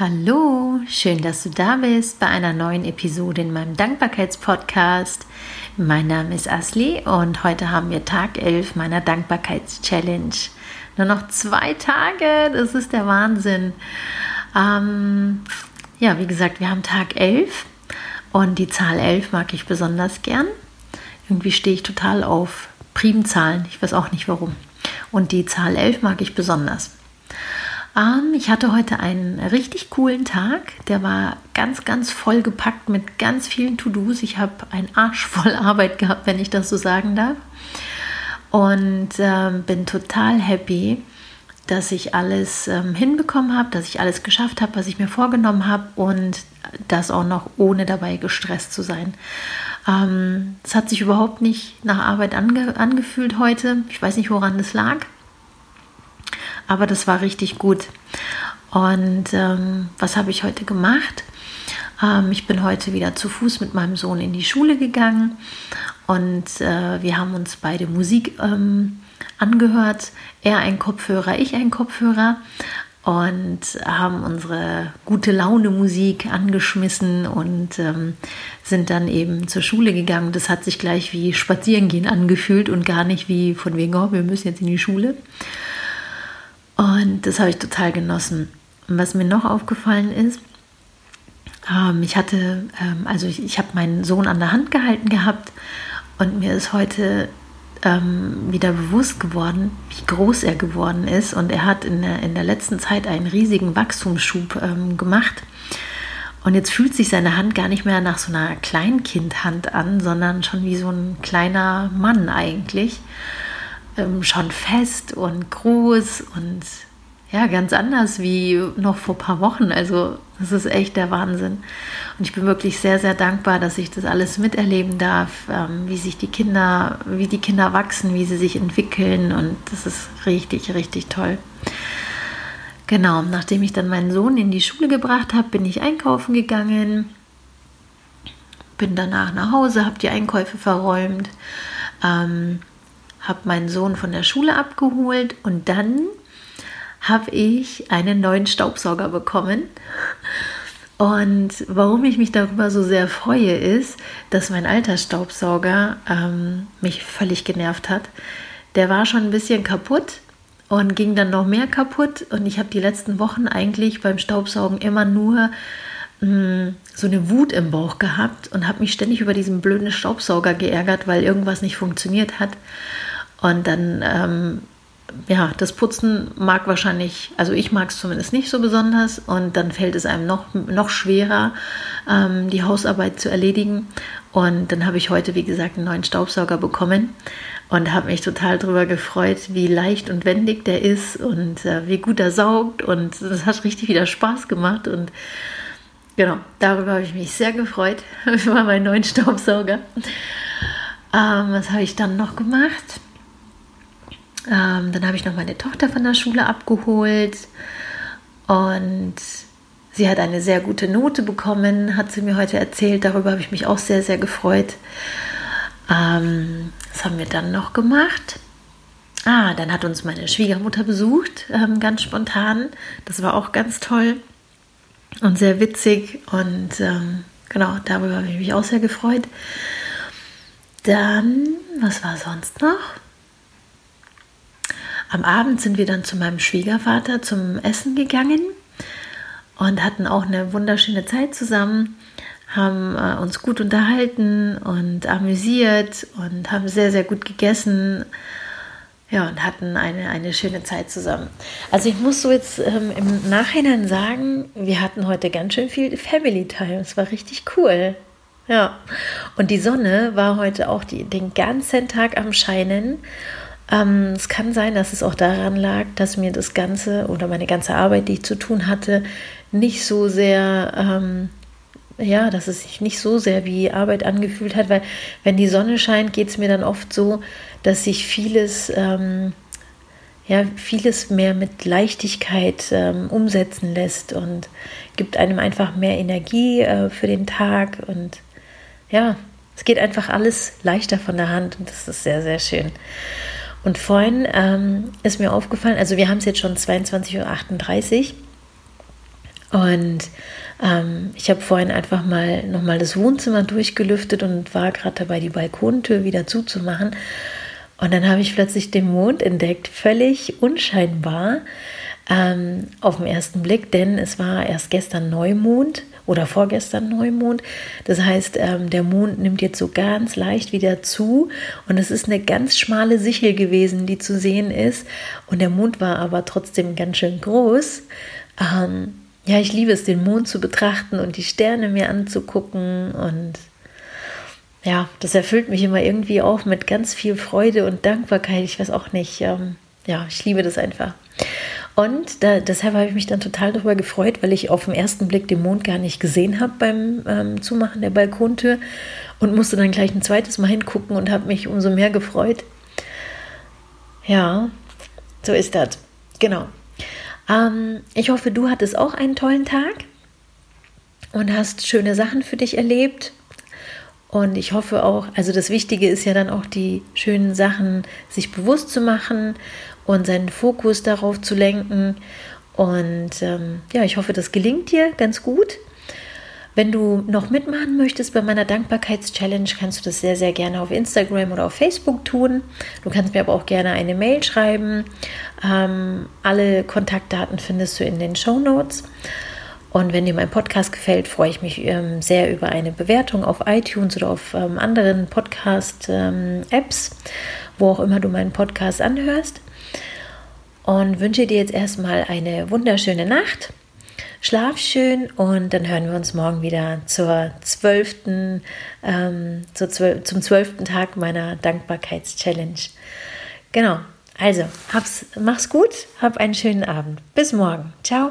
Hallo, schön, dass du da bist bei einer neuen Episode in meinem Dankbarkeitspodcast. Mein Name ist Asli und heute haben wir Tag 11 meiner Dankbarkeitschallenge. Nur noch zwei Tage, das ist der Wahnsinn. Ähm, ja, wie gesagt, wir haben Tag 11 und die Zahl 11 mag ich besonders gern. Irgendwie stehe ich total auf Primzahlen, ich weiß auch nicht warum. Und die Zahl 11 mag ich besonders. Ähm, ich hatte heute einen richtig coolen Tag. Der war ganz, ganz voll gepackt mit ganz vielen To-Dos. Ich habe einen Arsch voll Arbeit gehabt, wenn ich das so sagen darf. Und ähm, bin total happy, dass ich alles ähm, hinbekommen habe, dass ich alles geschafft habe, was ich mir vorgenommen habe und das auch noch ohne dabei gestresst zu sein. Ähm, es hat sich überhaupt nicht nach Arbeit ange angefühlt heute. Ich weiß nicht, woran das lag aber das war richtig gut. Und ähm, was habe ich heute gemacht? Ähm, ich bin heute wieder zu Fuß mit meinem Sohn in die Schule gegangen und äh, wir haben uns beide Musik ähm, angehört. Er ein Kopfhörer, ich ein Kopfhörer und haben unsere gute Laune Musik angeschmissen und ähm, sind dann eben zur Schule gegangen. Das hat sich gleich wie Spazierengehen angefühlt und gar nicht wie von wegen, oh, wir müssen jetzt in die Schule. Und das habe ich total genossen. Und was mir noch aufgefallen ist, ähm, ich hatte, ähm, also ich, ich habe meinen Sohn an der Hand gehalten gehabt und mir ist heute ähm, wieder bewusst geworden, wie groß er geworden ist. Und er hat in der, in der letzten Zeit einen riesigen Wachstumsschub ähm, gemacht. Und jetzt fühlt sich seine Hand gar nicht mehr nach so einer Kleinkindhand an, sondern schon wie so ein kleiner Mann eigentlich ähm, schon fest und groß und ja, ganz anders wie noch vor ein paar Wochen. Also das ist echt der Wahnsinn. Und ich bin wirklich sehr, sehr dankbar, dass ich das alles miterleben darf, ähm, wie sich die Kinder, wie die Kinder wachsen, wie sie sich entwickeln. Und das ist richtig, richtig toll. Genau, nachdem ich dann meinen Sohn in die Schule gebracht habe, bin ich einkaufen gegangen, bin danach nach Hause, habe die Einkäufe verräumt. Ähm, habe meinen Sohn von der Schule abgeholt und dann habe ich einen neuen Staubsauger bekommen. Und warum ich mich darüber so sehr freue, ist, dass mein alter Staubsauger ähm, mich völlig genervt hat. Der war schon ein bisschen kaputt und ging dann noch mehr kaputt. Und ich habe die letzten Wochen eigentlich beim Staubsaugen immer nur mh, mm, so eine Wut im Bauch gehabt und habe mich ständig über diesen blöden Staubsauger geärgert, weil irgendwas nicht funktioniert hat. Und dann, ähm, ja, das Putzen mag wahrscheinlich, also ich mag es zumindest nicht so besonders und dann fällt es einem noch, noch schwerer, ähm, die Hausarbeit zu erledigen. Und dann habe ich heute, wie gesagt, einen neuen Staubsauger bekommen und habe mich total darüber gefreut, wie leicht und wendig der ist und äh, wie gut er saugt. Und das hat richtig wieder Spaß gemacht. Und genau, darüber habe ich mich sehr gefreut, über meinen neuen Staubsauger. Ähm, was habe ich dann noch gemacht? Ähm, dann habe ich noch meine Tochter von der Schule abgeholt und sie hat eine sehr gute Note bekommen, hat sie mir heute erzählt. Darüber habe ich mich auch sehr, sehr gefreut. Ähm, was haben wir dann noch gemacht? Ah, dann hat uns meine Schwiegermutter besucht, ähm, ganz spontan. Das war auch ganz toll und sehr witzig und ähm, genau, darüber habe ich mich auch sehr gefreut. Dann, was war sonst noch? Am Abend sind wir dann zu meinem Schwiegervater zum Essen gegangen und hatten auch eine wunderschöne Zeit zusammen, haben äh, uns gut unterhalten und amüsiert und haben sehr, sehr gut gegessen. Ja, und hatten eine, eine schöne Zeit zusammen. Also ich muss so jetzt ähm, im Nachhinein sagen, wir hatten heute ganz schön viel Family Time. Es war richtig cool. Ja, und die Sonne war heute auch die, den ganzen Tag am Scheinen. Ähm, es kann sein, dass es auch daran lag, dass mir das Ganze oder meine ganze Arbeit, die ich zu tun hatte, nicht so sehr, ähm, ja, dass es sich nicht so sehr wie Arbeit angefühlt hat, weil wenn die Sonne scheint, geht es mir dann oft so, dass sich vieles, ähm, ja, vieles mehr mit Leichtigkeit ähm, umsetzen lässt und gibt einem einfach mehr Energie äh, für den Tag und ja, es geht einfach alles leichter von der Hand und das ist sehr, sehr schön. Und vorhin ähm, ist mir aufgefallen, also wir haben es jetzt schon 22.38 Uhr Und ähm, ich habe vorhin einfach mal nochmal das Wohnzimmer durchgelüftet und war gerade dabei, die Balkontür wieder zuzumachen. Und dann habe ich plötzlich den Mond entdeckt, völlig unscheinbar ähm, auf den ersten Blick, denn es war erst gestern Neumond oder vorgestern Neumond. Das heißt, ähm, der Mond nimmt jetzt so ganz leicht wieder zu und es ist eine ganz schmale Sichel gewesen, die zu sehen ist. Und der Mond war aber trotzdem ganz schön groß. Ähm, ja, ich liebe es, den Mond zu betrachten und die Sterne mir anzugucken und ja, das erfüllt mich immer irgendwie auch mit ganz viel Freude und Dankbarkeit. Ich weiß auch nicht. Ähm, ja, ich liebe das einfach. Und da, deshalb habe ich mich dann total darüber gefreut, weil ich auf den ersten Blick den Mond gar nicht gesehen habe beim ähm, Zumachen der Balkontür und musste dann gleich ein zweites Mal hingucken und habe mich umso mehr gefreut. Ja, so ist das. Genau. Ähm, ich hoffe, du hattest auch einen tollen Tag und hast schöne Sachen für dich erlebt und ich hoffe auch, also das Wichtige ist ja dann auch die schönen Sachen sich bewusst zu machen und seinen Fokus darauf zu lenken. Und ähm, ja, ich hoffe, das gelingt dir ganz gut. Wenn du noch mitmachen möchtest bei meiner Dankbarkeitschallenge, kannst du das sehr, sehr gerne auf Instagram oder auf Facebook tun. Du kannst mir aber auch gerne eine Mail schreiben. Ähm, alle Kontaktdaten findest du in den Show Notes. Und wenn dir mein Podcast gefällt, freue ich mich ähm, sehr über eine Bewertung auf iTunes oder auf ähm, anderen Podcast-Apps, ähm, wo auch immer du meinen Podcast anhörst. Und wünsche dir jetzt erstmal eine wunderschöne Nacht. Schlaf schön und dann hören wir uns morgen wieder zur zwölften, ähm, zur zwölf, zum zwölften Tag meiner Dankbarkeitschallenge. Genau, also hab's, mach's gut, hab einen schönen Abend. Bis morgen. Ciao.